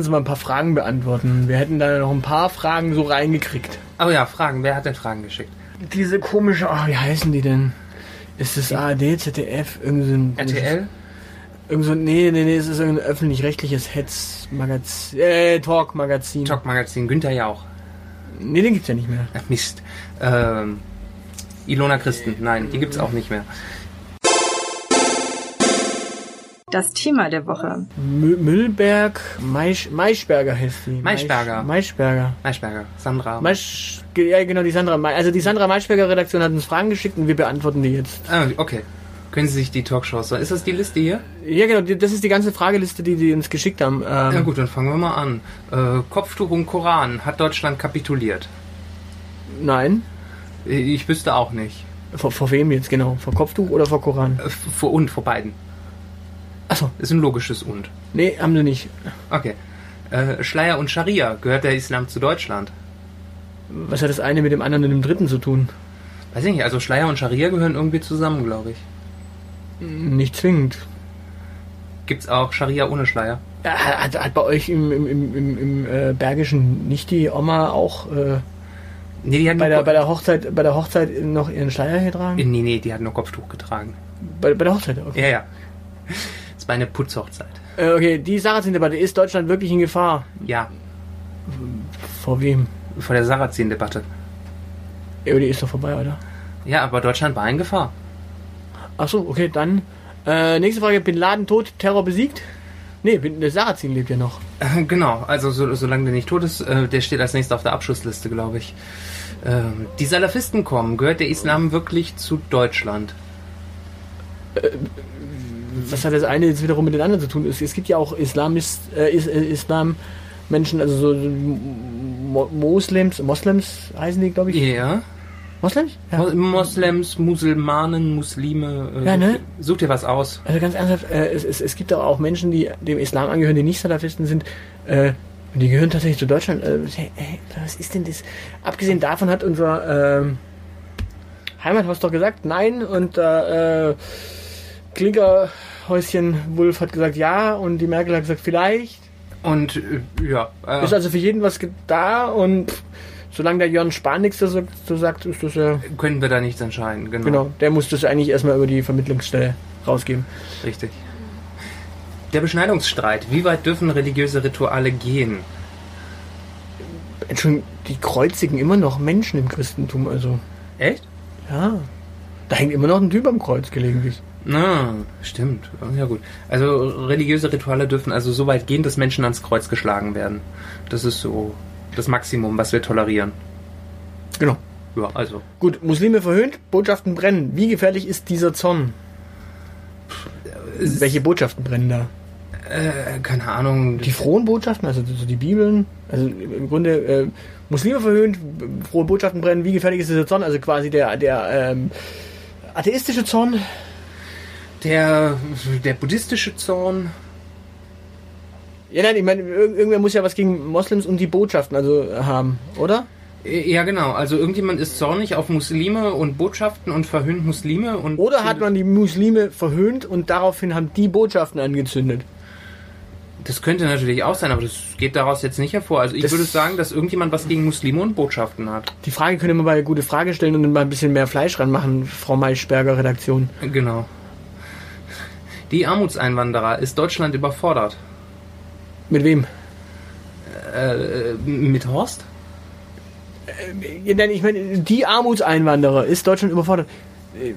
Uns mal ein paar Fragen beantworten. Wir hätten da noch ein paar Fragen so reingekriegt. Oh ja, Fragen. Wer hat denn Fragen geschickt? Diese komische, ach, wie heißen die denn? Ist das ARD, ZDF, irgend so ein RTL? Irgend so, nee, nee, nee, es ist irgendein öffentlich-rechtliches Hetz-Magazin, äh, Talk-Magazin. Talk-Magazin. Günther Jauch. Nee, den gibt's ja nicht mehr. Ach, Mist. Ähm, Ilona Christen. Nein, die gibt's auch nicht mehr. Das Thema der Woche. Mü Müllberg, Maisch, Maischberger heißt die. Maischberger. Maisch- Maischberger. Maischberger. Sandra. Maisch, ja, genau, die Sandra, also die Sandra Maischberger Redaktion hat uns Fragen geschickt und wir beantworten die jetzt. ah, okay. Können Sie sich die Talkshows so. Ist das die Liste hier? Ja, genau, das ist die ganze Frageliste, die die uns geschickt haben. Ähm, Ja gut, dann fangen wir mal an. Äh, Kopftuch und Koran. Hat Deutschland kapituliert? Nein. Ich wüsste auch nicht. Vor, vor wem jetzt genau? Vor Kopftuch oder vor Koran? Äh, Vor und, vor beiden. Achso, Ist ein logisches und. nee, haben sie nicht. Okay. Äh, Schleier und Scharia. Gehört der Islam zu Deutschland? Was hat das eine mit dem anderen und dem dritten zu tun? Weiß ich nicht. Also Schleier und Scharia gehören irgendwie zusammen, glaube ich. Nicht zwingend. Gibt's auch Scharia ohne Schleier? Ja, Hat, hat bei euch im, im, im, im, im äh, Bergischen nicht die Oma auch äh, Nee, die hat bei, der, bei, der Hochzeit, bei der Hochzeit noch ihren Schleier getragen? Nee, nee, die hat nur Kopftuch getragen. Bei, bei der Hochzeit, okay. Ja, ja. War eine Putzhochzeit. Äh, okay, die Sarrazin-Debatte, ist Deutschland wirklich in Gefahr? Ja, Vor wem? vor der Sarrazin-Debatte. Ja, die ist doch vorbei, oder? Ja, aber Deutschland war in Gefahr. Achso, okay, dann. Äh, nächste Frage: Bin Laden tot, Terror besiegt? Nee, bin, der Sarrazin lebt ja noch. Äh, Genau, also so, solange der nicht tot ist, äh, der steht als nächster auf der Abschussliste, glaube ich. Ähm, die Salafisten kommen. Gehört der Islam wirklich zu Deutschland? Was hat das eine jetzt wiederum mit den anderen zu tun? Es, es gibt ja auch Islamist, äh, äh, Islam-Menschen, also so Mo Moslems, Moslems heißen die, glaube ich. Ja. Moslems? Ja. Mo- Moslems, Musulmanen, Muslime. Äh, Ja, ne? Such dir was aus. Also ganz ernsthaft, äh, es, es, es gibt auch, auch Menschen, die dem Islam angehören, die nicht Salafisten sind. Äh, und die gehören tatsächlich zu Deutschland. Äh, hey, hey, was ist denn das? Abgesehen davon hat unser ähm, Heimathaus doch gesagt, nein. Und äh, äh, Klinkerhäuschen Wulf hat gesagt, ja. Und die Merkel hat gesagt, vielleicht. Und äh, ja. Äh, Ist also für jeden was da. Und pff, solange der Jörn Spahn nichts dazu dazu sagt, ist das ja... können wir da nichts entscheiden. Genau. Genau, der muss das eigentlich erstmal über die Vermittlungsstelle rausgeben. Richtig. Der Beschneidungsstreit. Wie weit dürfen religiöse Rituale gehen? Entschuldigung, die kreuzigen immer noch Menschen im Christentum, also... Echt? Ja. Da hängt immer noch ein Typ am Kreuz gelegentlich. Na, stimmt. Ja gut. Also religiöse Rituale dürfen also so weit gehen, dass Menschen ans Kreuz geschlagen werden. Das ist so das Maximum, was wir tolerieren. Genau. Ja, also. Gut, Muslime verhöhnt, Botschaften brennen. Wie gefährlich ist dieser Zorn? Welche Botschaften brennen da? Äh, keine Ahnung. Die frohen Botschaften, also so die Bibeln? Also im Grunde äh, Muslime verhöhnt, frohe Botschaften brennen. Wie gefährlich ist dieser Zorn? Also quasi der, der ähm, atheistische Zorn? Der, der buddhistische Zorn. Ja, nein, ich meine, ir- irgendwer muss ja was gegen Moslems und die Botschaften also haben, oder? Äh, Ja, genau. Also irgendjemand ist zornig auf Muslime und Botschaften und verhöhnt Muslime und. Oder hat man die Muslime verhöhnt und daraufhin haben die Botschaften angezündet? Das könnte natürlich auch sein, aber das geht daraus jetzt nicht hervor. Also ich Das- würde sagen, dass irgendjemand was gegen Muslime und Botschaften hat. Die Frage können wir mal gute Frage stellen und dann mal ein bisschen mehr Fleisch ranmachen, Frau Maischberger Redaktion. Genau. Die Armutseinwanderer. Ist Deutschland überfordert? Mit wem? Äh, mit Horst? Ja, nein, ich meine, die Armutseinwanderer. Ist Deutschland überfordert? Äh,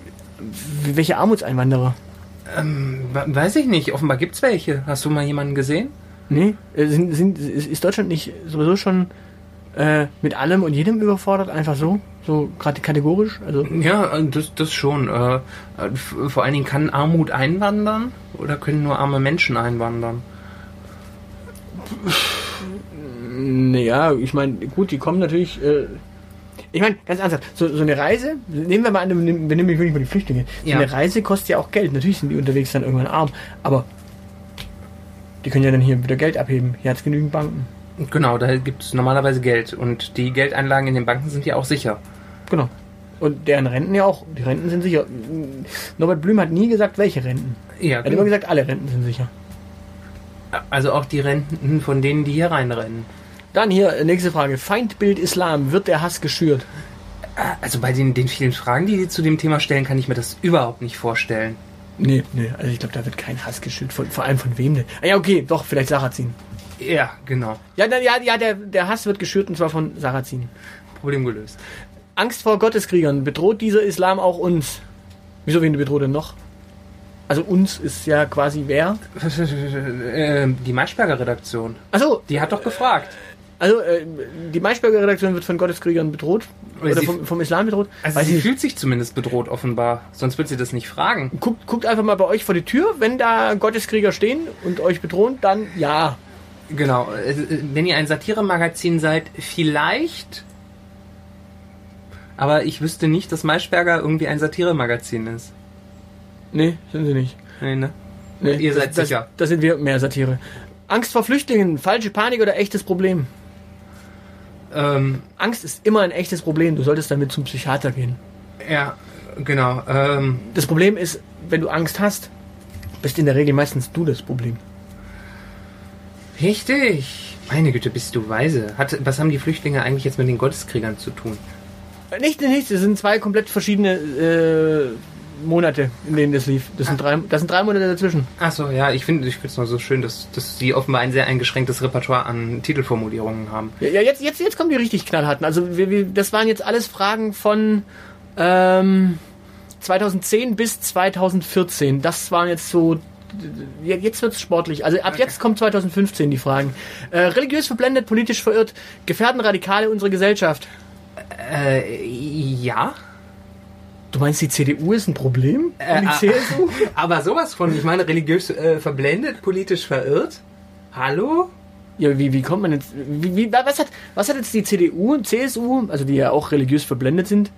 Welche Armutseinwanderer? Ähm, we- weiß ich nicht. Offenbar gibt's welche. Hast du mal jemanden gesehen? Nee, äh, sind, sind, ist Deutschland nicht sowieso schon äh, mit allem und jedem überfordert? Einfach so? So gerade kategorisch? Also, Ja, äh, das, das schon. Äh, vor allen Dingen kann Armut einwandern oder können nur arme Menschen einwandern? naja, ich meine, gut, die kommen natürlich. Äh, ich meine, ganz ernsthaft, so, so eine Reise, nehmen wir mal an, wir nehmen wir nehmen wirklich mal die Flüchtlinge. So Ja. eine Reise kostet ja auch Geld. Natürlich sind die unterwegs dann irgendwann arm, aber die können ja dann hier wieder Geld abheben. Hier hat es genügend Banken. Genau, da gibt's normalerweise Geld und die Geldeinlagen in den Banken sind ja auch sicher. Genau. Und deren Renten ja auch. Die Renten sind sicher. Norbert Blüm hat nie gesagt, welche Renten. Ja, Er hat immer gesagt, alle Renten sind sicher. also auch die Renten von denen, die hier reinrennen. Dann hier, äh, nächste Frage. Feindbild Islam. Wird der Hass geschürt? Also bei den, den vielen Fragen, die die zu dem Thema stellen, kann ich mir das überhaupt nicht vorstellen. Nee, nee. Also ich glaube, da wird kein Hass geschürt. Von, vor allem von wem denn? Ah, ja, okay, doch, vielleicht Sarrazin. Ja, genau. Ja, na, ja, ja der, der Hass wird geschürt und zwar von Sarrazin. Problem gelöst. Angst vor Gotteskriegern. Bedroht dieser Islam auch uns? Wieso, wen bedroht denn noch? Also uns ist ja quasi wer? Ähm, die Maischberger Redaktion, Achso, die hat doch gefragt. Also äh, die Maischberger Redaktion wird von Gotteskriegern bedroht? Oder Oder vom, vom Islam bedroht? Also sie fühlt sich zumindest bedroht offenbar, sonst wird sie das nicht fragen. Guckt, guckt einfach mal bei euch vor die Tür, wenn da Gotteskrieger stehen und euch bedrohen, dann ja. Genau, äh, wenn ihr ein Satiremagazin seid, vielleicht. Aber ich wüsste nicht, dass Maischberger irgendwie ein Satiremagazin ist. Nee, sind sie nicht. Nee, ne? Nee, Ihr seid das, sicher. Das sind wir mehr Satire. Angst vor Flüchtlingen, falsche Panik oder echtes Problem? Ähm, Angst ist immer ein echtes Problem. Du solltest damit zum Psychiater gehen. ja, genau. Ähm, Das Problem ist, wenn du Angst hast, bist in der Regel meistens du das Problem. richtig. Meine Güte, bist du weise. Hat, was haben die Flüchtlinge eigentlich jetzt mit den Gotteskriegern zu tun? Äh, Nicht, nicht, das sind zwei komplett verschiedene äh, Monate, in denen das lief. Das sind drei, das sind drei Monate dazwischen. Achso, ja, ich finde ich es nur so schön, dass, dass sie offenbar ein sehr eingeschränktes Repertoire an Titelformulierungen haben. Ja, jetzt, jetzt, jetzt kommen die richtig knallharten. Also wir, wir, das waren jetzt alles Fragen von ähm, 2010 bis 2014. Das waren jetzt so. Jetzt wird's sportlich. Also ab jetzt kommt 2015 die Fragen. Äh, religiös verblendet, politisch verirrt, gefährden Radikale unsere Gesellschaft. Äh, ja. Du meinst, die CDU ist ein Problem? Äh, die ah, CSU? Aber sowas von, ich meine, religiös äh, verblendet, politisch verirrt. Hallo? Ja, wie, wie kommt man jetzt? Wie, wie, was, hat, was hat jetzt die CDU und CSU, also die ja auch religiös verblendet sind?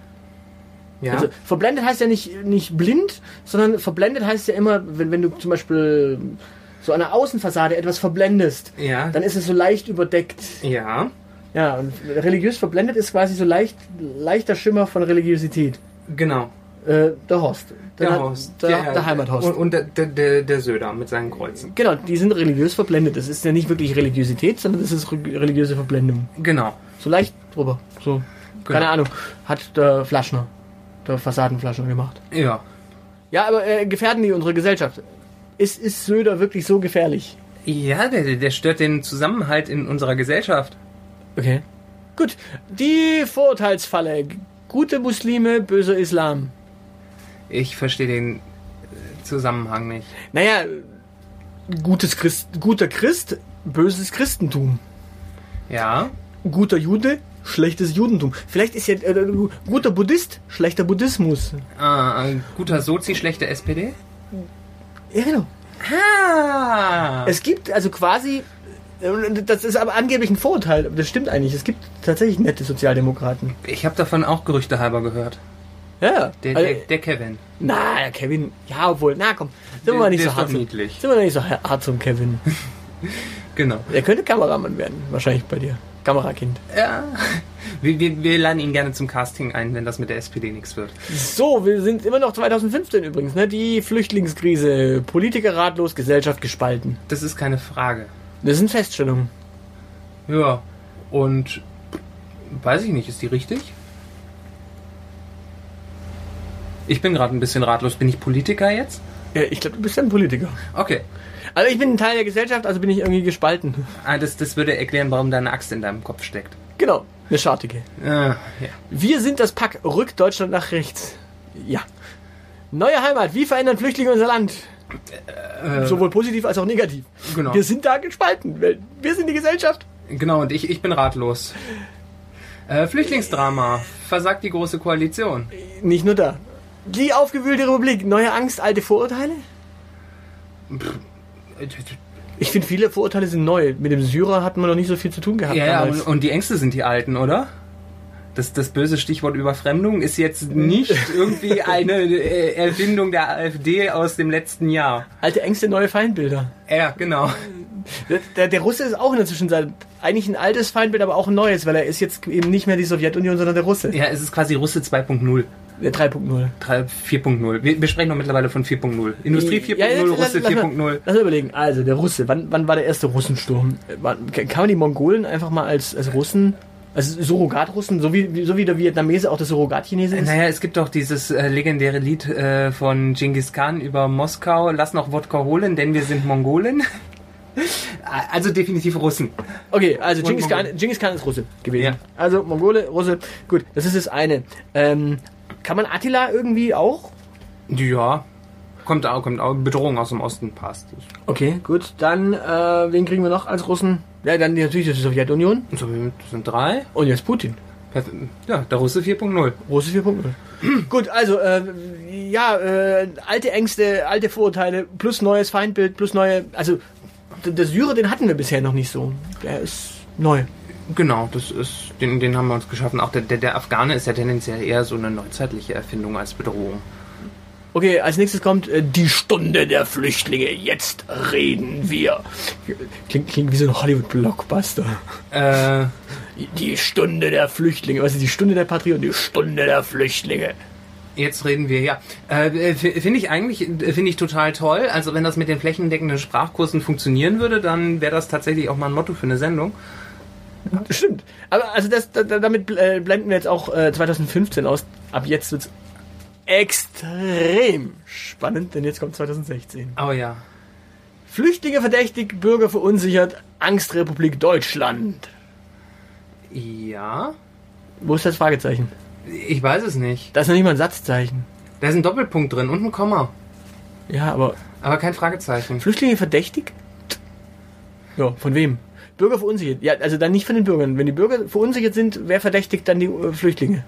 Ja. Also verblendet heißt ja nicht, nicht blind, sondern verblendet heißt ja immer, wenn, wenn du zum Beispiel so an der Außenfassade etwas verblendest, ja. dann ist es so leicht überdeckt. ja. Ja, und religiös verblendet ist quasi so leicht, leichter Schimmer von Religiosität. Genau. Äh, der Horst. Der hat- Horst. Der, Ja, der Heimathorst. Und, und der, der, der, der Söder mit seinen Kreuzen. genau, die sind religiös verblendet. Das ist ja nicht wirklich Religiosität, sondern das ist re- religiöse Verblendung. Genau. So leicht drüber. So. Keine Genau. Ahnung. Hat der Flaschner, der Fassadenflaschner gemacht. Ja. Ja, aber äh, gefährden die unsere Gesellschaft? Ist, ist Söder wirklich so gefährlich? Ja, der, der stört den Zusammenhalt in unserer Gesellschaft. Okay. Gut. Die Vorurteilsfalle. Gute Muslime, böser Islam. Ich verstehe den äh, Zusammenhang nicht. Naja, gutes Christ, guter Christ, böses Christentum. Ja. Guter Jude, schlechtes Judentum. Vielleicht ist ja äh, guter Buddhist, schlechter Buddhismus. Äh, ein guter Sozi, schlechte SPD? Ja, genau. Ah! Es gibt also quasi, äh, das ist aber angeblich ein Vorurteil, das stimmt eigentlich. Es gibt tatsächlich nette Sozialdemokraten. Ich habe davon auch Gerüchte halber gehört. Ja, Der, also, der, der Kevin. na, ja, Kevin, ja, obwohl, na komm, sind wir Der- mal nicht der so hart zum, sind wir nicht so hart zum Kevin. Genau. Der könnte Kameramann werden, wahrscheinlich bei dir. Kamerakind. Ja. Wir, wir, wir laden ihn gerne zum Casting ein, wenn das mit der SPD nichts wird. So, wir sind immer noch 2015 übrigens, ne? Die Flüchtlingskrise, Politiker ratlos, Gesellschaft gespalten. Das ist keine Frage. Das sind Feststellungen. Ja. Und weiß ich nicht, ist die richtig? Ich bin gerade ein bisschen ratlos. Bin ich Politiker jetzt? Ja, ich glaube, du bist ja ein Politiker. Okay. Also ich bin ein Teil der Gesellschaft, also bin ich irgendwie gespalten. Ah, das, das würde erklären, warum deine Axt in deinem Kopf steckt. Genau. Eine schartige. Äh, ja. Wir sind das Pack, rückt Deutschland nach rechts. Ja. Neue Heimat, wie verändern Flüchtlinge unser Land? Sowohl positiv als auch negativ. Genau. Wir sind da gespalten. Wir sind die Gesellschaft. Genau, und ich, ich bin ratlos. Äh, Flüchtlingsdrama. Versagt die Große Koalition. Nicht nur da. Die aufgewühlte Republik, neue Angst, alte Vorurteile? Ich finde, viele Vorurteile sind neu. Mit dem Syrer hatten wir noch nicht so viel zu tun gehabt. Ja, damals. und die Ängste sind die alten, oder? Das, das böse Stichwort Überfremdung ist jetzt nicht irgendwie eine äh, Erfindung der AfD aus dem letzten Jahr. Alte Ängste, neue Feindbilder. Ja, genau. Der, der, Russe ist auch in der Zwischenzeit eigentlich ein altes Feindbild, aber auch ein neues, weil er ist jetzt eben nicht mehr die Sowjetunion, sondern der Russe. Ja, es ist quasi Russe 2.0. Der 3.0. 3 4.0. Wir, wir sprechen doch mittlerweile von 4.0. Industrie 4.0, Ja, Russe lass- lass mal- 4.0. Lass mal überlegen. Also, der Russe. Wann, wann war der erste Russensturm? Äh, kann man die Mongolen einfach mal als, als Russen, als Surrogatrussen, so wie, so wie der Vietnamese auch der Surrogatchinese ist? Naja, es gibt doch dieses äh, legendäre Lied äh, von Genghis Khan über Moskau. Lass noch Wodka holen, denn wir sind Mongolen. also definitiv Russen. Okay, also Genghis Khan. Genghis Khan ist Russe gewesen. Ja. Also Mongole, Russe. Gut, das ist das eine. Ähm, kann man Attila irgendwie auch? Ja. Kommt auch, kommt auch. Bedrohung aus dem Osten passt. Okay, gut. Dann, äh, wen kriegen wir noch als Russen? Ja, dann natürlich die Sowjetunion. So, das sind drei. Und jetzt Putin. Ja, der Russe 4.0. Russe 4.0. Gut, also, äh, ja, äh, alte Ängste, alte Vorurteile, plus neues Feindbild, plus neue, also, der Syrer, den hatten wir bisher noch nicht so. Der ist neu. Genau, das ist, den, den haben wir uns geschaffen. Auch der, der, der Afghane ist ja tendenziell eher so eine neuzeitliche Erfindung als Bedrohung. Okay, als nächstes kommt äh, die Stunde der Flüchtlinge. Jetzt reden wir. Klingt, klingt wie so ein Hollywood-Blockbuster. Äh, Die Stunde der Flüchtlinge. Was ist die Stunde der Patrioten? Die Stunde der Flüchtlinge. Jetzt reden wir, ja. Äh, f- finde ich eigentlich, äh, finde ich total toll. Also wenn das mit den flächendeckenden Sprachkursen funktionieren würde, dann wäre das tatsächlich auch mal ein Motto für eine Sendung. Stimmt. Aber also das, da, damit äh, blenden wir jetzt auch äh, 2015 aus. Ab jetzt wird's extrem spannend, denn jetzt kommt 2016. Aber ja. Flüchtlinge verdächtig, Bürger verunsichert, Angstrepublik Deutschland. Ja. Wo ist das Fragezeichen? Ich weiß es nicht. Da ist noch nicht mal ein Satzzeichen. Da ist ein Doppelpunkt drin und ein Komma. Ja, aber Aber kein Fragezeichen. Flüchtlinge verdächtigt? Ja, von wem? Bürger verunsichert. Ja, also dann nicht von den Bürgern. Wenn die Bürger verunsichert sind, wer verdächtigt dann die äh, Flüchtlinge?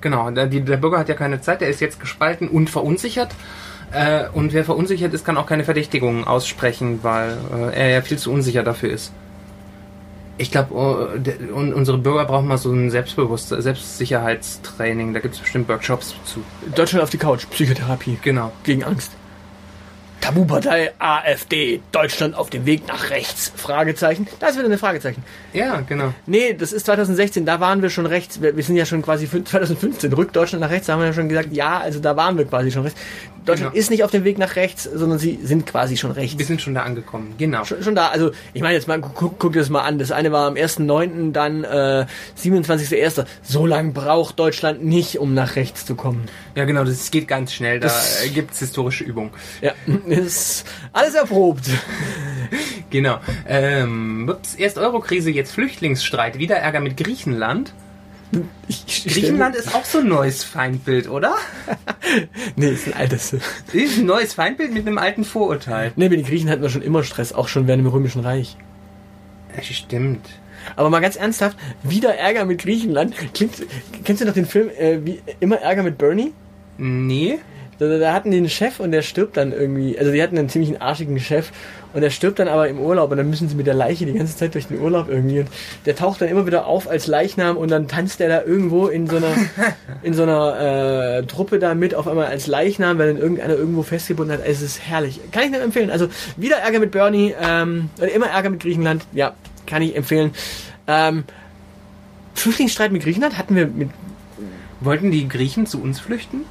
Genau, der, die, der Bürger hat ja keine Zeit, der ist jetzt gespalten und verunsichert. Äh, und wer verunsichert ist, kann auch keine Verdächtigungen aussprechen, weil äh, er ja viel zu unsicher dafür ist. Ich glaube, und unsere Bürger brauchen mal so ein Selbstbewusst Selbstsicherheitstraining. Da gibt es bestimmt Workshops zu. Deutschland auf die Couch, Psychotherapie Genau. gegen Angst. Tabupartei AfD, Deutschland auf dem Weg nach rechts. Fragezeichen. Da ist wieder eine Fragezeichen. Ja, genau. Nee, das ist 2016, da waren wir schon rechts. Wir, wir sind ja schon quasi fün- 2015, rückt Deutschland nach rechts, da haben wir ja schon gesagt, ja, also da waren wir quasi schon rechts. Deutschland Genau. ist nicht auf dem Weg nach rechts, sondern sie sind quasi schon rechts. Wir sind schon da angekommen. Genau. Schon, schon da, also ich meine jetzt mal, guck, guck dir das mal an. Das eine war am 1.9., dann äh, 27.1. So lange braucht Deutschland nicht, um nach rechts zu kommen. Ja, genau, das geht ganz schnell. Da äh, gibt's historische Übungen. Ja, ist alles erprobt. Genau. Ähm, ups, erst Eurokrise, jetzt Flüchtlingsstreit. Wieder Ärger mit Griechenland. Griechenland ist auch so ein neues Feindbild, oder? Nee, ist ein altes. Ist ein neues Feindbild mit einem alten Vorurteil. Nee, mit den Griechen hatten wir schon immer Stress, auch schon während dem Römischen Reich. Ja, Stimmt. Aber mal ganz ernsthaft, wieder Ärger mit Griechenland. Klingt, kennst du noch den Film äh, wie immer Ärger mit Bernie? Nee. Da, da- hatten die einen Chef und der stirbt dann irgendwie. Also die hatten einen ziemlich arschigen Chef und der stirbt dann aber im Urlaub und dann müssen sie mit der Leiche die ganze Zeit durch den Urlaub irgendwie. Und der taucht dann immer wieder auf als Leichnam und dann tanzt er da irgendwo in so einer in so einer äh, Truppe da mit auf einmal als Leichnam, weil dann irgendeiner irgendwo festgebunden hat. Es ist herrlich. Kann ich nur empfehlen. Also wieder Ärger mit Bernie, ähm, oder immer Ärger mit Griechenland. Ja, kann ich empfehlen. Ähm, Flüchtlingsstreit mit Griechenland hatten wir mit. Wollten die Griechen zu uns flüchten?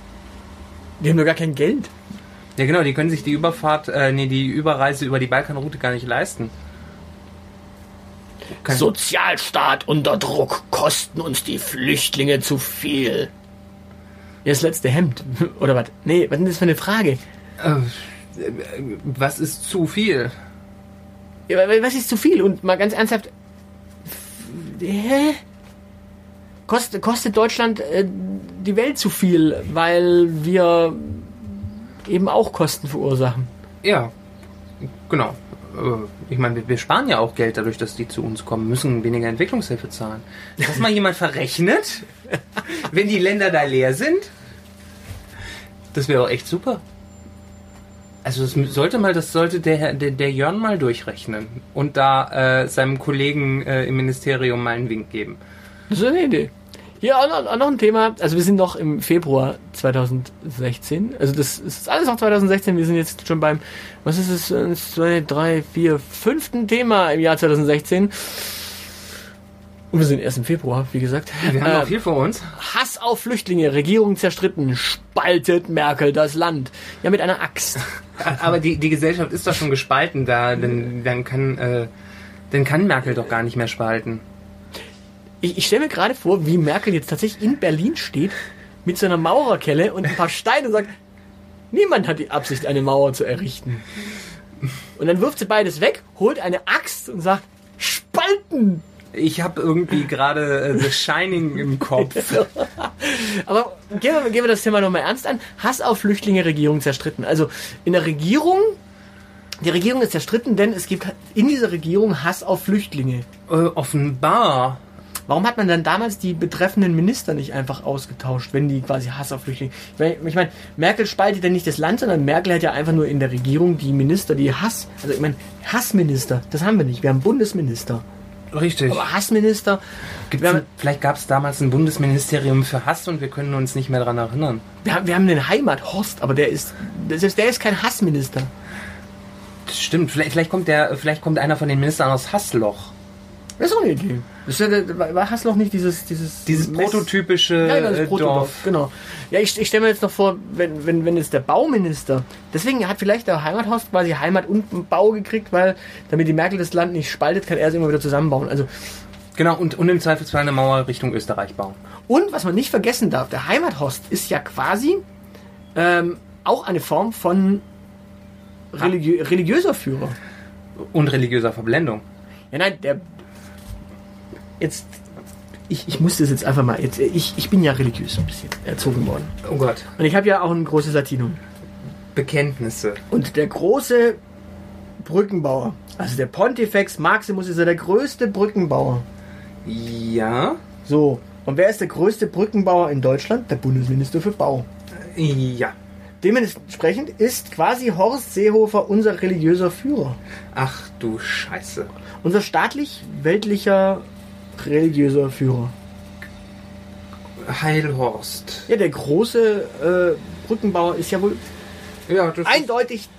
Die haben doch gar kein Geld. Ja, genau, die können sich die Überfahrt, äh, nee, die Überreise über die Balkanroute gar nicht leisten. Kein- Sozialstaat unter Druck kosten uns die Flüchtlinge zu viel. Ja, das letzte Hemd. Oder was? Nee, was ist denn das für eine Frage? Äh, was ist zu viel? Ja, wa- was ist zu viel? Und mal ganz ernsthaft. Hä? Kostet, kostet Deutschland äh, die Welt zu viel, weil wir eben auch Kosten verursachen. Ja, genau. Äh, Ich meine, wir- sparen ja auch Geld dadurch, dass die zu uns kommen, müssen weniger Entwicklungshilfe zahlen. Hat das mal jemand verrechnet? Wenn die Länder da leer sind? Das wäre doch echt super. Also das sollte mal, das sollte der, der, der Jörn mal durchrechnen und da äh, seinem Kollegen äh, im Ministerium mal einen Wink geben. Das ist eine Idee. Hier auch noch, auch noch ein Thema. Also wir sind noch im Februar 2016. Also das ist alles noch 2016. Wir sind jetzt schon beim, was ist es, eins, zwei, drei, vier, fünften Thema im Jahr 2016. Und wir sind erst im Februar, wie gesagt. Wir haben Äh, noch viel vor uns. Hass auf Flüchtlinge, Regierung zerstritten, spaltet Merkel das Land. Ja, mit einer Axt. Aber die, die Gesellschaft ist doch schon gespalten da, dann, dann kann äh, dann kann Merkel doch gar nicht mehr spalten. Ich, ich stelle mir gerade vor, wie Merkel jetzt tatsächlich in Berlin steht, mit so einer Maurerkelle und ein paar Steine und sagt, niemand hat die Absicht, eine Mauer zu errichten. Und dann wirft sie beides weg, holt eine Axt und sagt, spalten! Ich habe irgendwie gerade äh, The Shining im Kopf. Aber gehen wir, gehen wir das Thema nochmal ernst an. Hass auf Flüchtlinge, Regierung zerstritten. Also in der Regierung, die Regierung ist zerstritten, denn es gibt in dieser Regierung Hass auf Flüchtlinge. Äh, offenbar. Warum hat man dann damals die betreffenden Minister nicht einfach ausgetauscht, wenn die quasi Hass auf Flüchtlinge... Ich meine, Merkel spaltet ja nicht das Land, sondern Merkel hat ja einfach nur in der Regierung die Minister, die Hass... Also ich meine, Hassminister, das haben wir nicht. Wir haben Bundesminister. Richtig. Aber Hassminister... Haben- vielleicht gab es damals ein Bundesministerium für Hass und wir können uns nicht mehr daran erinnern. Wir haben, wir haben den Heimathorst, aber der ist, ist, der ist kein Hassminister. Das stimmt. Vielleicht, vielleicht kommt der, vielleicht kommt einer von den Ministern aus Hassloch. Das ist auch eine Idee. Das ist ja, war war Hassloch nicht dieses... Dieses, Dieses Mess- prototypische Ja, genau, das äh, Protodorf, Dorf. genau. Ja, ich, ich stelle mir jetzt noch vor, wenn, wenn, wenn jetzt der Bauminister, deswegen hat vielleicht der Heimathorst quasi Heimat und Bau gekriegt, weil damit die Merkel das Land nicht spaltet, kann er es immer wieder zusammenbauen. Also, Genau, und, und im Zweifelsfall eine Mauer Richtung Österreich bauen. und was man nicht vergessen darf, der Heimathorst ist ja quasi ähm, auch eine Form von religiö religiöser Führer. Und religiöser Verblendung. Ja, nein, der. Jetzt. Ich, ich muss das jetzt einfach mal. Jetzt, ich, ich bin ja religiös ein bisschen erzogen worden. Oh Gott. Und ich habe ja auch ein großes Latinum. Bekenntnisse. Und der große Brückenbauer, also der Pontifex Maximus, ist ja der größte Brückenbauer. Ja. So. Und wer ist der größte Brückenbauer in Deutschland? Der Bundesminister für Bau. Ja. Dementsprechend ist quasi Horst Seehofer unser religiöser Führer. Ach du Scheiße. Unser staatlich-weltlicher religiöser Führer. Heilhorst. Ja, der große äh, Brückenbauer ist ja wohl Ja, eindeutig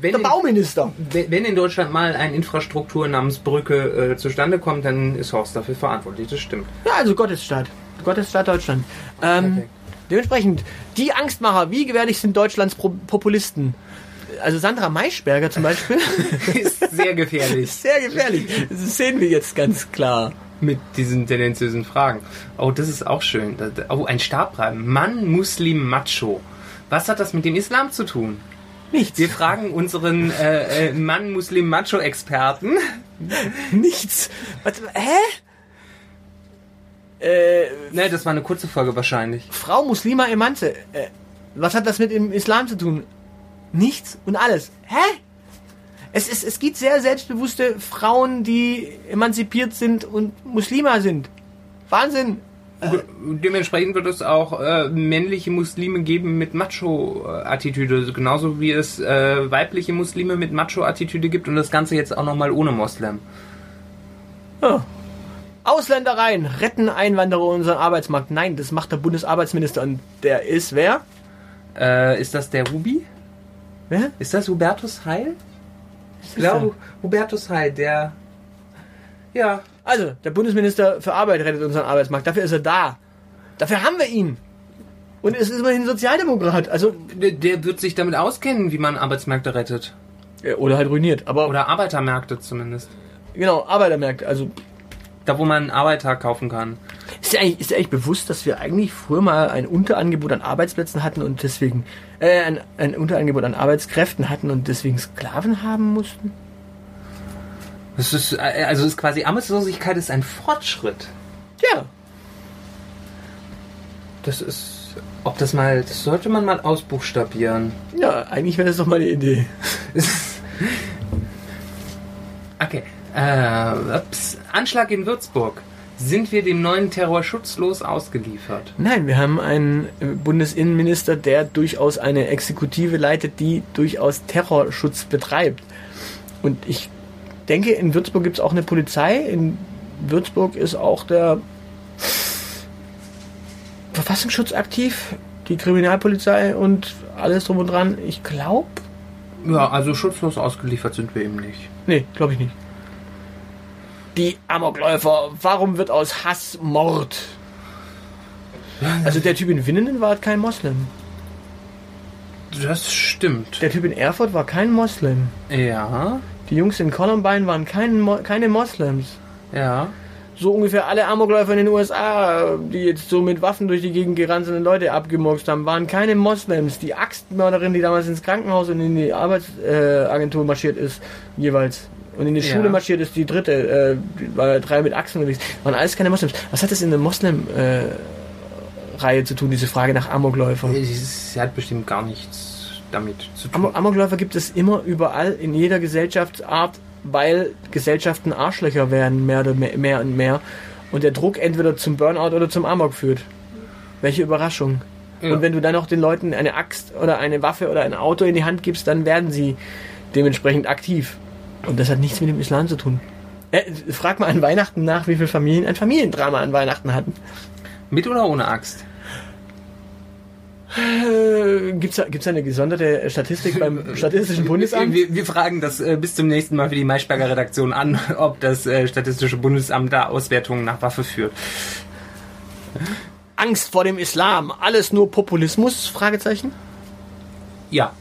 wenn, der in, Bauminister. wenn in Deutschland mal eine Infrastruktur namens Brücke äh, zustande kommt, dann ist Horst dafür verantwortlich. Das stimmt. Ja, also Gottesstaat. Gottesstaat Deutschland. Ähm. Dementsprechend, die Angstmacher, wie gefährlich sind Deutschlands Populisten? Also Sandra Maischberger zum Beispiel, ist sehr gefährlich sehr gefährlich. Das sehen wir jetzt ganz klar. mit diesen tendenziösen Fragen. Oh, das ist auch schön. Oh, ein Stabreim. Mann, Muslim, Macho. Was hat das mit dem Islam zu tun? Nichts. Wir fragen unseren äh, äh, Mann, Muslim, Macho-Experten. Nichts. Mal, hä? Äh, Ne, das war eine kurze Folge wahrscheinlich. Frau Muslima Emanze. Äh, was hat das mit dem Islam zu tun? Nichts und alles. Hä? Es, es, es gibt sehr selbstbewusste Frauen, die emanzipiert sind und Muslima sind. Wahnsinn. Dementsprechend wird es auch äh, männliche Muslime geben mit Macho-Attitüde, genauso wie es äh, weibliche Muslime mit Macho-Attitüde gibt und das Ganze jetzt auch nochmal ohne Moslem. Ja. Ausländer rein, retten Einwanderer unseren Arbeitsmarkt. Nein, das macht der Bundesarbeitsminister und der ist wer? Äh, ist das der Rubi? Wer? Ist das Hubertus Heil? Ich glaube, Hubertus Heil, der. Ja. Also, der Bundesminister für Arbeit rettet unseren Arbeitsmarkt. Dafür ist er da. Dafür haben wir ihn. Und es ist immerhin Sozialdemokrat. Also, Der, der wird sich damit auskennen, wie man Arbeitsmärkte rettet. oder halt ruiniert. Aber, Oder Arbeitermärkte zumindest. genau, Arbeitermärkte. Also, Da, wo man Arbeiter kaufen kann. Ist dir, eigentlich, ist dir eigentlich bewusst, dass wir eigentlich früher mal ein Unterangebot an Arbeitsplätzen hatten und deswegen, äh, ein, ein Unterangebot an Arbeitskräften hatten und deswegen Sklaven haben mussten? Das ist, äh, also ist quasi Arbeitslosigkeit ist ein Fortschritt. Ja. Das ist. Ob das mal. Das sollte man mal ausbuchstabieren. Ja, eigentlich wäre das doch mal eine Idee. Okay. Äh, ups. Anschlag in Würzburg. Sind wir dem neuen Terror schutzlos ausgeliefert? Nein, wir haben einen äh, Bundesinnenminister, der durchaus eine Exekutive leitet, die durchaus Terrorschutz betreibt. Und ich denke, in Würzburg gibt es auch eine Polizei. In Würzburg ist auch der Verfassungsschutz aktiv, die Kriminalpolizei und alles drum und dran. Ich glaube, Ja, also schutzlos ausgeliefert sind wir eben nicht. nee, glaube ich nicht. Die Amokläufer, warum wird aus Hass Mord? Also der Typ in Winnenden war kein Moslem. Das stimmt. Der Typ in Erfurt war kein Moslem. Ja, Die Jungs in Columbine waren kein Mo keine Moslems. ja. So ungefähr alle Amokläufer in den USA, die jetzt so mit Waffen durch die Gegend gerannt sind und Leute abgemurkst haben, waren keine Moslems. Die Axtmörderin, die damals ins Krankenhaus und in die Arbeitsagentur marschiert ist, jeweils. Und in die Ja. Schule marschiert ist, die dritte, äh, war drei mit Achsen unterwegs. Waren alles keine Moslems. Was hat das in der Moslem-Reihe zu tun, diese Frage nach Amokläufer? Sie hat bestimmt gar nichts damit zu tun. Amo- Amokläufer gibt es immer überall in jeder Gesellschaftsart, weil Gesellschaften Arschlöcher werden, mehr, oder mehr, mehr und mehr. Und der Druck entweder zum Burnout oder zum Amok führt. Welche Überraschung. Ja. Und wenn du dann noch den Leuten eine Axt oder eine Waffe oder ein Auto in die Hand gibst, dann werden sie dementsprechend aktiv. Und das hat nichts mit dem Islam zu tun. Äh, frag mal an Weihnachten nach, wie viele Familien ein Familiendrama an Weihnachten hatten. Mit oder ohne Axt? Äh, gibt's da, gibt's da eine gesonderte Statistik beim Statistischen Bundesamt? Wir, wir fragen das äh, bis zum nächsten Mal für die Maischberger Redaktion an, ob das äh, Statistische Bundesamt da Auswertungen nach Waffe führt. Angst vor dem Islam, alles nur Populismus? Fragezeichen. Ja.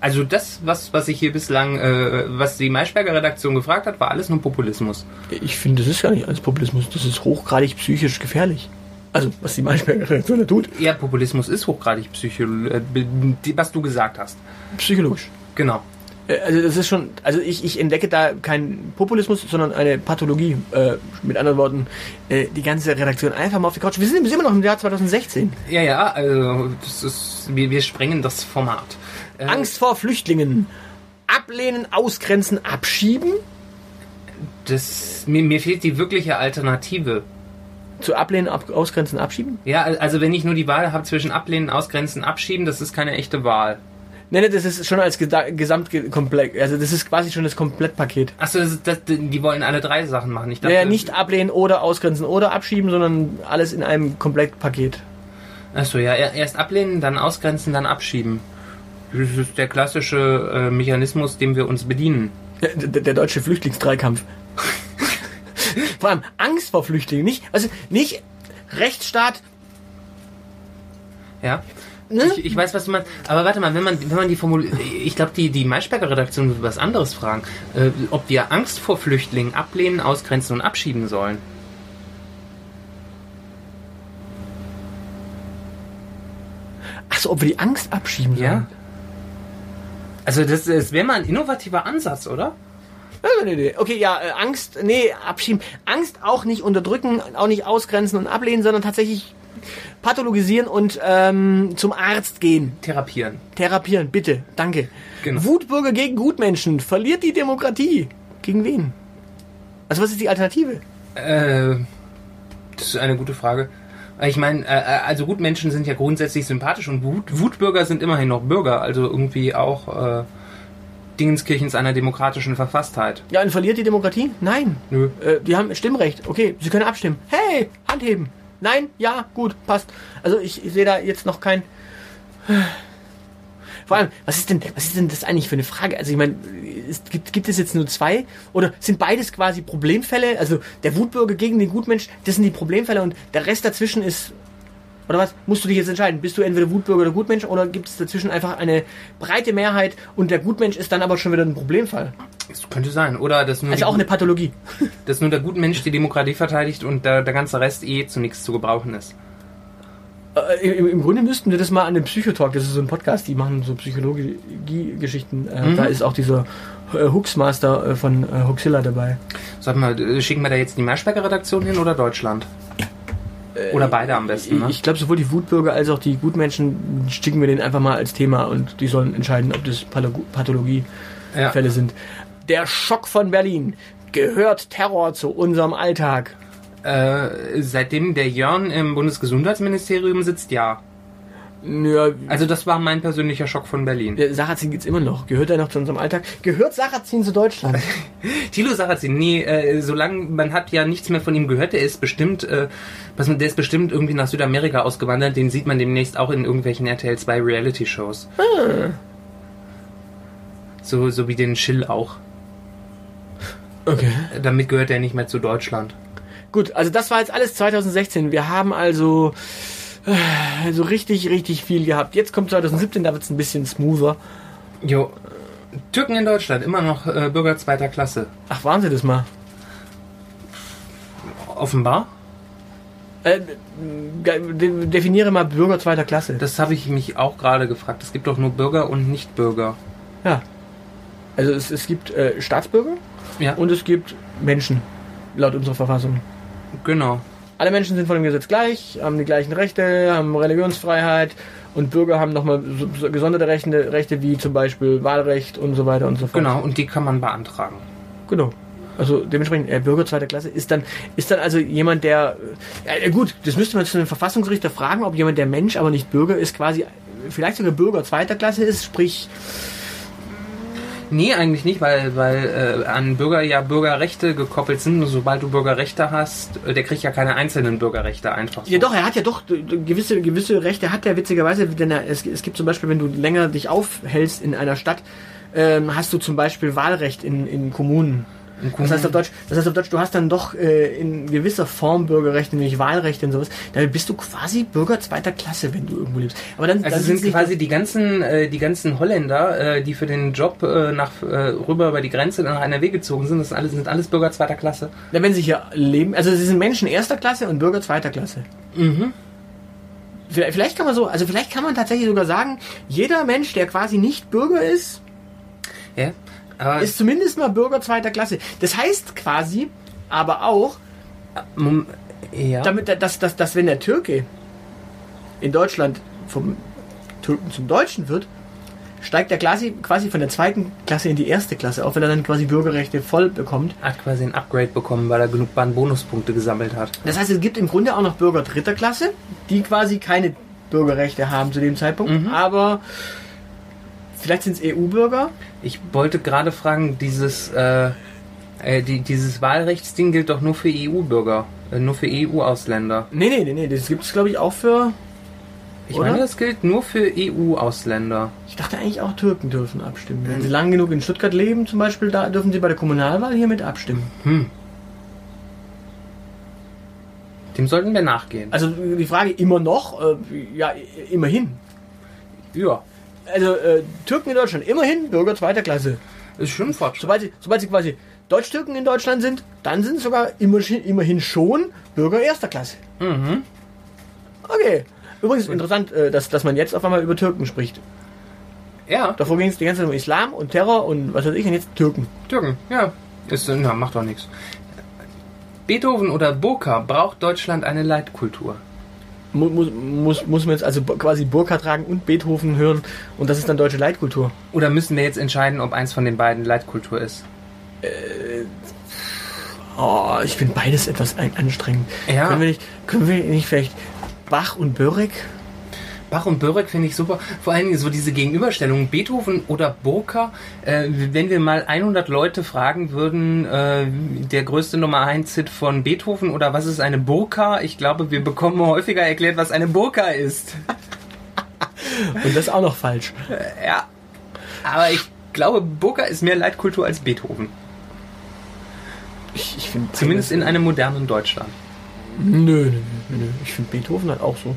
Also das, was, was ich hier bislang, äh, was die Maischberger Redaktion gefragt hat, war alles nur Populismus. Ich finde, das ist gar nicht alles Populismus. Das ist hochgradig psychisch gefährlich. Also, was die Maischberger Redaktion da tut, Ja, Populismus ist hochgradig psycho, äh, was du gesagt hast. psychologisch. Genau. Äh, Also, das ist schon, also ich, ich entdecke da keinen Populismus, sondern eine Pathologie. Äh, mit anderen Worten, äh, die ganze Redaktion einfach mal auf die Couch. Wir sind immer noch im Jahr 2016. Ja, ja, also das ist, wir, wir sprengen das Format. Äh, Angst vor Flüchtlingen. Ablehnen, ausgrenzen, abschieben. Das, mir, mir fehlt die wirkliche Alternative. Zu ablehnen, ab, ausgrenzen, abschieben? Ja, also wenn ich nur die Wahl habe zwischen Ablehnen, Ausgrenzen, Abschieben, das ist keine echte Wahl. Nee, nee, das ist schon als Gesamtkomplex. Also, das ist quasi schon das Komplettpaket. Achso, die wollen alle drei Sachen machen. Ich dachte, Naja, nicht ablehnen oder ausgrenzen oder abschieben, sondern alles in einem Komplettpaket. Achso, ja, er- erst ablehnen, dann ausgrenzen, dann abschieben. Das ist der klassische äh, Mechanismus, dem wir uns bedienen. Der, der, der deutsche Flüchtlingsdreikampf. Vor allem Angst vor Flüchtlingen, nicht, also nicht Rechtsstaat, Ja. Ne? Ich, ich weiß, was du meinst. Aber warte mal, wenn man, wenn man die Formul ich glaube, die, die Maischberger Redaktion will was anderes fragen. Äh, ob wir Angst vor Flüchtlingen ablehnen, ausgrenzen und abschieben sollen. Achso, ob wir die Angst abschieben sollen. Ja. Also das, das wäre mal ein innovativer Ansatz, oder? Okay, ja, äh, Angst, nee, abschieben. Angst auch nicht unterdrücken, auch nicht ausgrenzen und ablehnen, sondern tatsächlich pathologisieren und ähm, zum Arzt gehen. Therapieren. Therapieren, bitte, danke. Genau. Wutbürger gegen Gutmenschen, verliert die Demokratie. Gegen wen? Also was ist die Alternative? Äh, das ist eine gute Frage. Ich meine, äh, also Gutmenschen sind ja grundsätzlich sympathisch und Wut, Wutbürger sind immerhin noch Bürger, also irgendwie auch äh, Dingenskirchens einer demokratischen Verfasstheit. Ja, und verliert die Demokratie? Nein. Nö. Äh, die haben Stimmrecht. Okay, sie können abstimmen. Hey, Hand heben. Nein, ja, gut, passt. Also ich, ich sehe da jetzt noch kein. Vor allem, was ist denn, was ist denn das eigentlich für eine Frage? Also ich meine, es gibt, gibt es jetzt nur zwei oder sind beides quasi Problemfälle? Also der Wutbürger gegen den Gutmensch, das sind die Problemfälle und der Rest dazwischen ist oder was? Musst du dich jetzt entscheiden? Bist du entweder Wutbürger oder Gutmensch oder gibt es dazwischen einfach eine breite Mehrheit und der Gutmensch ist dann aber schon wieder ein Problemfall? Das könnte sein. Oder dass nur, Also auch eine Pathologie. dass nur der gute Mensch die Demokratie verteidigt und der, der ganze Rest eh zu nichts zu gebrauchen ist. Äh, im, Im Grunde müssten wir das mal an den Psychotalk, das ist so ein Podcast, die machen so Psychologie-Geschichten. Äh, Mhm. Da ist auch dieser äh, Hooksmaster äh, von äh, Huxilla dabei. Sag mal, äh, schicken wir da jetzt die Maischberger Redaktion hin oder Deutschland? Oder beide am besten, ne? Ich glaube, sowohl die Wutbürger als auch die Gutmenschen schicken wir denen einfach mal als Thema und die sollen entscheiden, ob das Patholo- Pathologiefälle Ja. sind. Der Schock von Berlin. Gehört Terror zu unserem Alltag? Äh, seitdem der Jörn im Bundesgesundheitsministerium sitzt, ja. Ja, Also das war mein persönlicher Schock von Berlin. der Sarrazin gibt's immer noch. Gehört er noch zu unserem Alltag? Gehört Sarrazin zu Deutschland? Thilo Sarrazin, nee, äh, solange man hat ja nichts mehr von ihm gehört, der ist bestimmt, äh, was, der ist bestimmt irgendwie nach Südamerika ausgewandert, den sieht man demnächst auch in irgendwelchen RTL 2 Reality Shows. So, so wie den Schill auch. Okay. Damit gehört er nicht mehr zu Deutschland. Gut, also das war jetzt alles 2016. Wir haben also äh, so richtig, richtig viel gehabt. Jetzt kommt 2017, da wird's ein bisschen smoother. Jo. Türken in Deutschland, immer noch äh, Bürger zweiter Klasse. Ach, waren Sie das mal? Offenbar. Äh, de definiere mal Bürger zweiter Klasse. Das habe ich mich auch gerade gefragt. Es gibt doch nur Bürger und Nichtbürger. Ja. Also es, es gibt äh, Staatsbürger Ja, und es gibt Menschen, laut unserer Verfassung. genau. Alle Menschen sind vor dem Gesetz gleich, haben die gleichen Rechte, haben Religionsfreiheit und Bürger haben nochmal so, so gesonderte Rechte, Rechte wie zum Beispiel Wahlrecht und so weiter und so fort. Genau, und die kann man beantragen. Genau. Also dementsprechend, äh, Bürger zweiter Klasse ist dann, ist dann also jemand, der, äh, ja, gut, das müsste man zu einem Verfassungsrichter fragen, ob jemand, der Mensch, aber nicht Bürger ist, quasi vielleicht sogar Bürger zweiter Klasse ist, sprich, Nee, eigentlich nicht, weil, weil äh, an Bürger ja Bürgerrechte gekoppelt sind. Und sobald du Bürgerrechte hast, äh, der kriegt ja keine einzelnen Bürgerrechte einfach so. ja doch, er hat ja doch äh, gewisse, gewisse Rechte, hat er witzigerweise, denn er, es, es gibt zum Beispiel, wenn du länger dich aufhältst in einer Stadt, ähm, hast du zum Beispiel Wahlrecht in, in Kommunen. Das heißt auf Deutsch, das heißt auf Deutsch, du hast dann doch äh, in gewisser Form Bürgerrechte, nämlich Wahlrechte und sowas. Da bist du quasi Bürger zweiter Klasse, wenn du irgendwo lebst. Aber dann, Also dann sind quasi die ganzen, äh, die ganzen Holländer, äh, die für den Job äh, nach äh, rüber über die Grenze nach NRW gezogen sind, das sind alles, sind alles Bürger zweiter Klasse. Na, wenn sie hier leben, also sie sind Menschen erster Klasse und Bürger zweiter Klasse. Mhm. Vielleicht, vielleicht kann man so, also vielleicht kann man tatsächlich sogar sagen, jeder Mensch, der quasi nicht Bürger ist, Ja. Aber ist zumindest mal Bürger zweiter Klasse. Das heißt quasi, aber auch, Mom- ja. damit, dass, dass, dass wenn der Türke in Deutschland vom Türken zum Deutschen wird, steigt er quasi, quasi von der zweiten Klasse in die erste Klasse, auch wenn er dann quasi Bürgerrechte voll bekommt. hat quasi ein Upgrade bekommen, weil er genug Bahn-Bonuspunkte gesammelt hat. Das heißt, es gibt im Grunde auch noch Bürger dritter Klasse, die quasi keine Bürgerrechte haben zu dem Zeitpunkt, aber vielleicht sind es EU-Bürger. Ich wollte gerade fragen, dieses, äh, äh, die, dieses Wahlrechtsding gilt doch nur für EU-Bürger, äh, nur für EU-Ausländer. Nee, nee, nee, nee, das gibt es glaube ich auch für. Ich Oder? meine, das gilt nur für EU-Ausländer. Ich dachte eigentlich auch Türken dürfen abstimmen. Wenn sie lang genug in Stuttgart leben, zum Beispiel, da dürfen sie bei der Kommunalwahl hier mit abstimmen. Dem sollten wir nachgehen. Also die Frage immer noch, äh, ja, immerhin. Ja, Also äh, Türken in Deutschland, immerhin Bürger zweiter Klasse. ist schon Fortschritt. Sobald sie, sobald sie quasi Deutsch-Türken in Deutschland sind, dann sind sie sogar immerhin, immerhin schon Bürger erster Klasse. Mhm. Okay. Übrigens interessant, äh, dass, dass man jetzt auf einmal über Türken spricht. Ja, Davor ging es die ganze Zeit um Islam und Terror und was weiß ich, und jetzt Türken. Türken, ja. Ist, na, macht doch nichts. Beethoven oder Burka braucht Deutschland eine Leitkultur. Mu muss, muss, muss man jetzt also quasi Burka tragen und Beethoven hören und das ist dann deutsche Leitkultur. Oder müssen wir jetzt entscheiden, ob eins von den beiden Leitkultur ist? Oh, ich finde beides etwas anstrengend. Ja. Können wir nicht, können wir nicht vielleicht Bach und Börek? Bach und Börek finde ich super. Vor allen Dingen so diese Gegenüberstellung Beethoven oder Burka. Äh, wenn wir mal 100 Leute fragen würden, äh, der größte Nummer 1 Hit von Beethoven oder was ist eine Burka? Ich glaube, wir bekommen häufiger erklärt, was eine Burka ist. Und das ist auch noch falsch. Ja. Aber ich glaube, Burka ist mehr Leitkultur als Beethoven. Ich, ich finde Zumindest in einem modernen Deutschland. Nö, nö, nö, nö. Ich finde Beethoven halt auch so.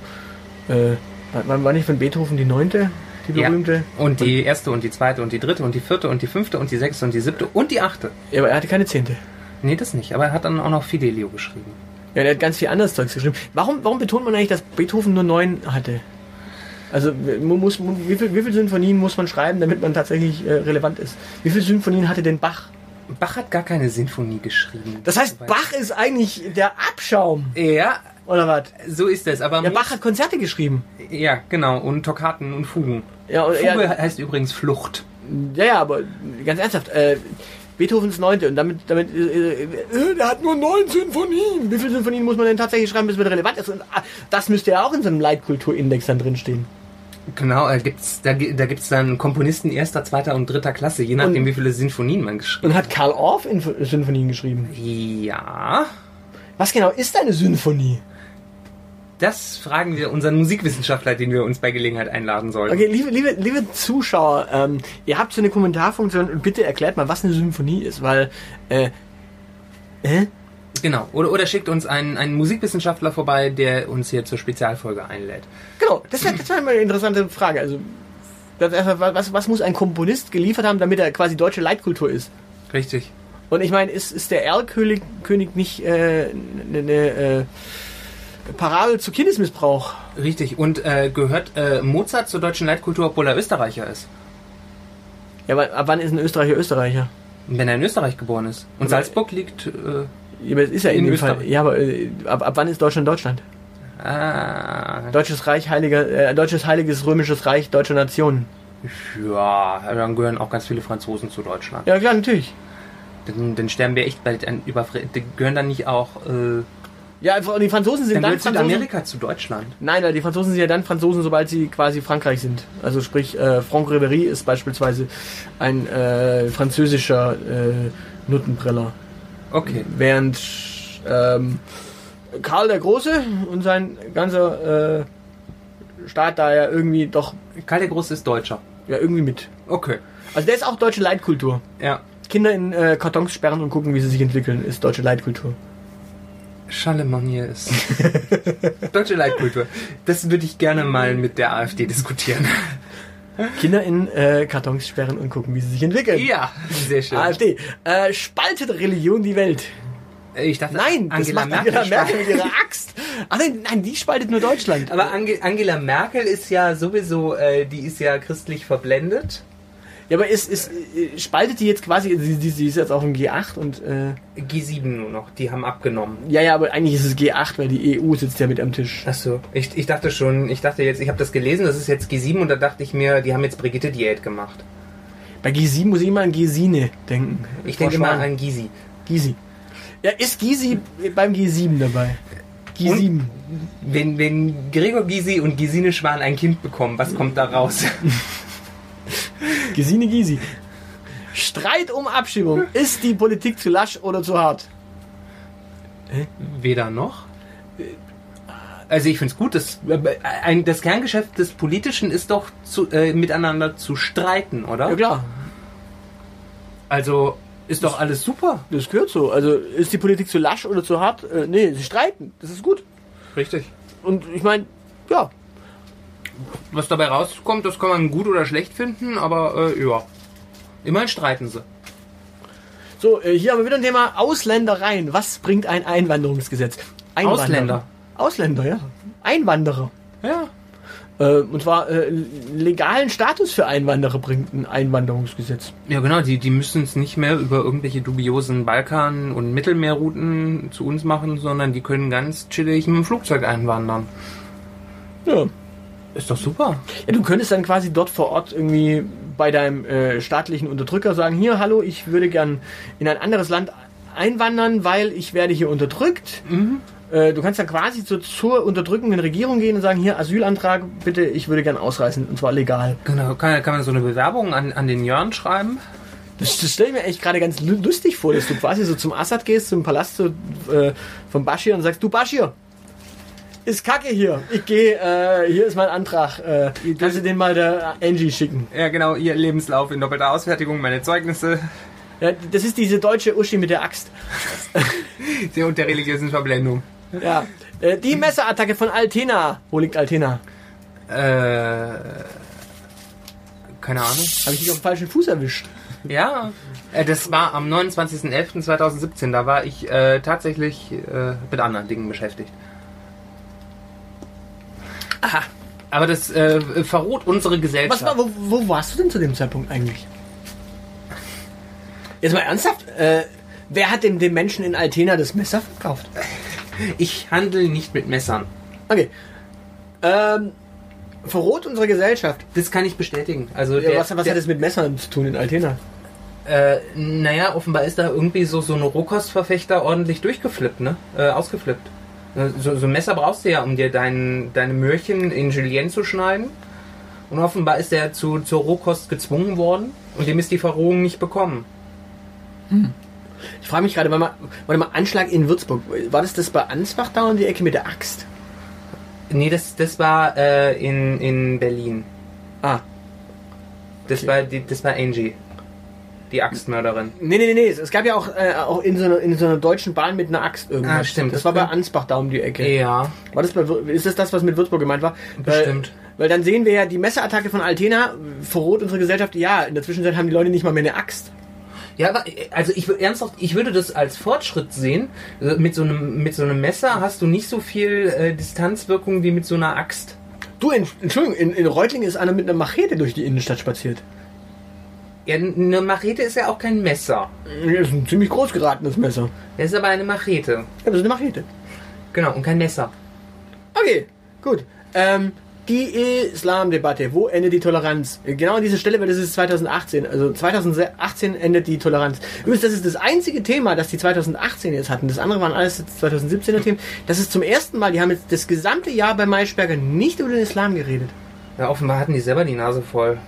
Äh, war, war nicht von Beethoven die neunte, die Ja. berühmte? Und die erste und die zweite und die dritte und die vierte und die fünfte und die sechste und die siebte und die achte. Ja, aber er hatte keine zehnte. Nee, das nicht. Aber er hat dann auch noch Fidelio geschrieben. Ja, der hat ganz viel anderes Zeugs geschrieben. Warum, warum betont man eigentlich, dass Beethoven nur neun hatte? Also muss, wie, viel, viele Sinfonien muss man schreiben, damit man tatsächlich äh, relevant ist? Wie viele Sinfonien hatte denn Bach? Bach hat gar keine Sinfonie geschrieben. Das heißt, Bach ist eigentlich der Abschaum. Ja, Oder was? So ist es. Aber Ja, Bach hat Konzerte geschrieben. ja, genau. Und Toccaten und Fugen. Ja, und, Fuge ja, heißt übrigens Flucht. ja, ja, aber ganz ernsthaft, äh, Beethovens Neunte und damit, damit, äh, äh, der hat nur neun Sinfonien. Wie viele Sinfonien muss man denn tatsächlich schreiben, bis wieder relevant ist? Und ah, das müsste ja auch in so einem Leitkulturindex dann drinstehen. Genau, da gibt's, da, da gibt's dann Komponisten erster, zweiter und dritter Klasse, je nachdem, Und- wie viele Sinfonien man geschrieben Und hat Karl Orff Inf Sinfonien geschrieben. hat. Ja. Was genau ist eine Symphonie? Das fragen wir unseren Musikwissenschaftler, den wir uns bei Gelegenheit einladen sollen. Okay, liebe, liebe, liebe Zuschauer, ähm, ihr habt so eine Kommentarfunktion und bitte erklärt mal, was eine Symphonie ist, weil, äh, äh? Genau. Oder, oder schickt uns einen, einen Musikwissenschaftler vorbei, der uns hier zur Spezialfolge einlädt. Genau, das wäre wär mal eine interessante Frage. Also, was, was muss ein Komponist geliefert haben, damit er quasi deutsche Leitkultur ist? Richtig. Und ich meine, ist, ist der Erlkönig König nicht äh, eine ne, äh, Parabel zu Kindesmissbrauch? Richtig. Und äh, gehört äh, Mozart zur deutschen Leitkultur, obwohl er Österreicher ist? Ja, aber ab wann ist ein Österreicher Österreicher? Wenn er in Österreich geboren ist. Und Aber- Salzburg liegt. Äh, Ja, aber es ist ja in, In dem Österreich. Fall. Ja, aber äh, ab, ab wann ist Deutschland Deutschland? ah, Deutsches Reich, heiliger, äh, deutsches heiliges römisches Reich, deutsche Nation. ja, dann gehören auch ganz viele Franzosen zu Deutschland. Ja, klar, natürlich. Dann, dann sterben wir echt bald an die Gehören dann nicht auch. Äh, Ja, die Franzosen sind dann dann, Franzosen. Südamerika zu Deutschland. Nein, nein, die Franzosen sind ja dann Franzosen, sobald sie quasi Frankreich sind. Also sprich, äh, Franck Ribéry ist beispielsweise ein äh, französischer äh, Nuttenbreller. Okay. Während ähm, Karl der Große und sein ganzer äh, Staat da ja irgendwie doch Karl der Große ist Deutscher. ja irgendwie mit. Okay. Also der ist auch deutsche Leitkultur. Ja. Kinder in äh, Kartons sperren und gucken, wie sie sich entwickeln, ist deutsche Leitkultur. Charlemagne ist deutsche Leitkultur. Das würde ich gerne mal mit der AfD diskutieren. Kinder in äh, Kartons sperren und gucken, wie sie sich entwickeln. Ja, sehr schön. AfD. Äh, spaltet Religion die Welt? Ich dachte, Nein, Angela Merkel. Angela Merkel spaltet- mit ihrer Axt. Ach nein, nein, die spaltet nur Deutschland. Aber Ange Angela Merkel ist ja sowieso, äh, die ist ja christlich verblendet. Ja, aber ist, ist, äh, spaltet die jetzt quasi, sie, ist jetzt auf dem G8 und äh, G7 nur noch, die haben abgenommen. ja, ja, aber eigentlich ist es G8, weil die EU sitzt ja mit am Tisch. Achso, ich, ich dachte schon, ich dachte jetzt, ich habe das gelesen, das ist jetzt G7 und da dachte ich mir, die haben jetzt Brigitte Diät gemacht. Bei G7 muss ich immer an Gesine denken. Ich denke mal Schwan. an Gysi. Gysi. Ja, ist Gysi beim G7 dabei? G7. Wenn, wenn Gregor Gysi und Gesine Schwan ein Kind bekommen, was kommt da raus? Gesine Gysi. Streit um Abschiebung. Ist die Politik zu lasch oder zu hart? Weder noch. Also ich finde es gut, dass, ein, das Kerngeschäft des Politischen ist doch zu, äh, miteinander zu streiten, oder? Ja klar, Also ist doch alles super. das gehört so. Also ist die Politik zu lasch oder zu hart? Äh, nee, sie streiten. Das ist gut. Richtig. Und ich meine, ja, Was dabei rauskommt, das kann man gut oder schlecht finden, aber äh, ja. Immerhin streiten sie. So, äh, hier haben wir wieder ein Thema Ausländereien. Was bringt ein Einwanderungsgesetz? Einwanderer. Ausländer. Ausländer, ja. Einwanderer. Ja. Äh, und zwar äh, legalen Status für Einwanderer bringt ein Einwanderungsgesetz. Ja, genau, die, die müssen es nicht mehr über irgendwelche dubiosen Balkan- und Mittelmeerrouten zu uns machen, sondern die können ganz chillig mit dem Flugzeug einwandern. Ja. Ist doch super. ja. Du könntest dann quasi dort vor Ort irgendwie bei deinem äh, staatlichen Unterdrücker sagen, hier, hallo, ich würde gern in ein anderes Land einwandern, weil ich werde hier unterdrückt. Äh, du kannst dann quasi zu, zur unterdrückenden Regierung gehen und sagen, hier, Asylantrag, bitte, ich würde gern ausreisen, und zwar legal. Genau, kann, kann man so eine Bewerbung an, an den Jörn schreiben? Das, das stelle ich mir echt gerade ganz lu- lustig vor, dass du quasi so zum Assad gehst, zum Palast so, äh, von Bashir und sagst, du Bashir, ist kacke hier. Ich gehe, äh, hier ist mein Antrag. Äh, kannst du den mal der Angie schicken? Ja, genau, ihr Lebenslauf in doppelter Ausfertigung, meine Zeugnisse Ja, das ist diese deutsche Uschi mit der Axt. der und der religiösen Verblendung. Ja. Äh, die Messerattacke von Altena. Wo liegt Altena? Äh, keine Ahnung. Habe ich dich auf den falschen Fuß erwischt? Ja, äh, das war am 29.11.2017. Da war ich äh, tatsächlich äh, mit anderen Dingen beschäftigt. Aha. Aber das äh, verroht unsere Gesellschaft. Was war, wo, wo warst du denn zu dem Zeitpunkt eigentlich? Jetzt mal ernsthaft, äh, wer hat dem, dem Menschen in Altena das Messer verkauft? Ich handle nicht mit Messern. Okay. Ähm, verrot unsere Gesellschaft. Das kann ich bestätigen. Also Ja, der, was was der, hat das mit Messern zu tun in Altena? Äh, naja, offenbar ist da irgendwie so, so ein Rohkostverfechter ordentlich durchgeflippt, ne? Äh, ausgeflippt. So, so ein Messer brauchst du ja, um dir dein, deine Möhrchen in Julienne zu schneiden. Und offenbar ist er zu, zur Rohkost gezwungen worden und dem ist die Verrohung nicht bekommen. Ich frage mich gerade, warte mal, Anschlag in Würzburg. War das das bei Ansbach da um die Ecke mit der Axt? Nee, das, das war äh, in, in Berlin. Ah. Das, Okay. war die, das war Angie. Die Axtmörderin. Nee, nee, nee, nee. Es gab ja auch, äh, auch in, so einer, in so einer deutschen Bahn mit einer Axt irgendwas. Ah, stimmt. Das, Das war bei Ansbach da um die Ecke. Ja, War das bei, ist das das, was mit Würzburg gemeint war? Bestimmt. Weil, weil dann sehen wir ja die Messerattacke von Altena verrot unsere Gesellschaft. Ja, in der Zwischenzeit haben die Leute nicht mal mehr eine Axt. Ja, aber also ich ernsthaft, ich würde das als Fortschritt sehen. Also Mit so einem mit so einem Messer hast du nicht so viel äh, Distanzwirkung wie mit so einer Axt. Du, Ent- Entschuldigung, in, in Reutlingen ist einer mit einer Machete durch die Innenstadt spaziert. Ja, eine Machete ist ja auch kein Messer. Das ist ein ziemlich groß geratenes Messer. Das ist aber eine Machete. Ja, das ist eine Machete. Genau, und kein Messer. Okay, gut. Ähm, die Islamdebatte, wo endet die Toleranz? Genau an dieser Stelle, weil das ist 2018. Also 2018 endet die Toleranz. Übrigens, das ist das einzige Thema, das die 2018 jetzt hatten. Das andere waren alles jetzt 2017er Themen. Das ist zum ersten Mal, die haben jetzt das gesamte Jahr bei Maischberger nicht über den Islam geredet. Ja, offenbar hatten die selber die Nase voll.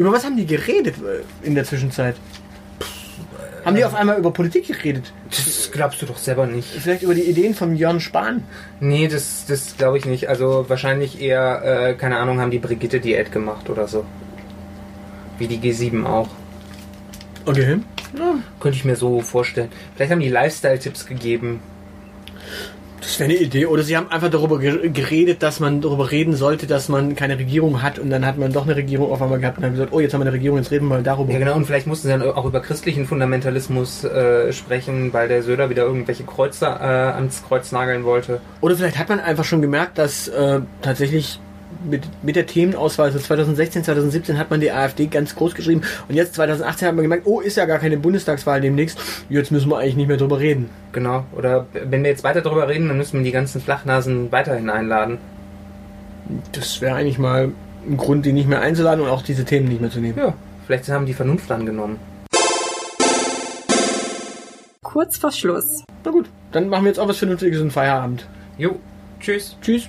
Über was haben die geredet äh, in der Zwischenzeit? Haben die auf einmal über Politik geredet? Das glaubst du doch selber nicht. Vielleicht über die Ideen von Jörn Spahn? Nee, das, das glaube ich nicht. Also wahrscheinlich eher, äh, keine Ahnung, haben die Brigitte-Diät gemacht oder so. Wie die G7 auch. Okay. Könnte ich mir so vorstellen. Vielleicht haben die Lifestyle-Tipps gegeben. Das wäre eine Idee. Oder sie haben einfach darüber ge- geredet, dass man darüber reden sollte, dass man keine Regierung hat und dann hat man doch eine Regierung auf einmal gehabt und dann gesagt, oh, jetzt haben wir eine Regierung, jetzt reden wir mal darüber. Ja genau, und vielleicht mussten sie dann auch über christlichen Fundamentalismus äh, sprechen, weil der Söder wieder irgendwelche Kreuze äh, ans Kreuz nageln wollte. Oder vielleicht hat man einfach schon gemerkt, dass äh, tatsächlich mit, mit der Themenauswahl, also 2016, 2017 hat man die AfD ganz groß geschrieben und jetzt 2018 hat man gemerkt, oh, ist ja gar keine Bundestagswahl demnächst, jetzt müssen wir eigentlich nicht mehr drüber reden. Genau. Oder wenn wir jetzt weiter darüber reden, dann müssen wir die ganzen Flachnasen weiterhin einladen. Das wäre eigentlich mal ein Grund, die nicht mehr einzuladen und auch diese Themen nicht mehr zu nehmen. Ja, vielleicht haben die Vernunft angenommen. Kurz vor Schluss. Na gut, dann machen wir jetzt auch was Vernünftiges und Feierabend. Jo, tschüss. Tschüss.